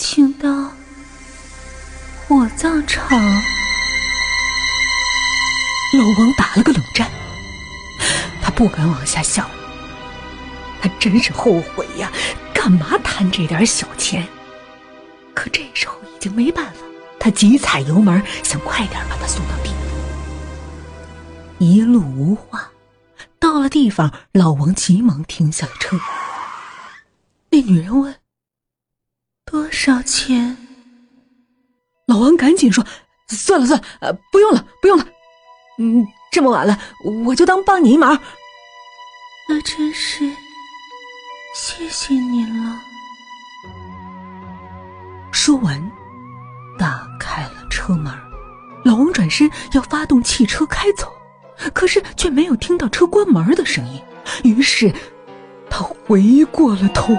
请到火葬场。老王打了个冷战，他不敢往下想，他真是后悔呀，干嘛贪这点小钱？可这时候已经没办法，他急踩油门，想快点把他送到地。一路无话，到了地方，老王急忙停下了车。那女人问：“少钱？”老王赶紧说：“算了算了，呃，不用了，不用了。嗯，这么晚了，我就当帮你一忙。”那真是谢谢你了。说完，打开了车门。老王转身要发动汽车开走。可是却没有听到车关门的声音，于是他回过了头。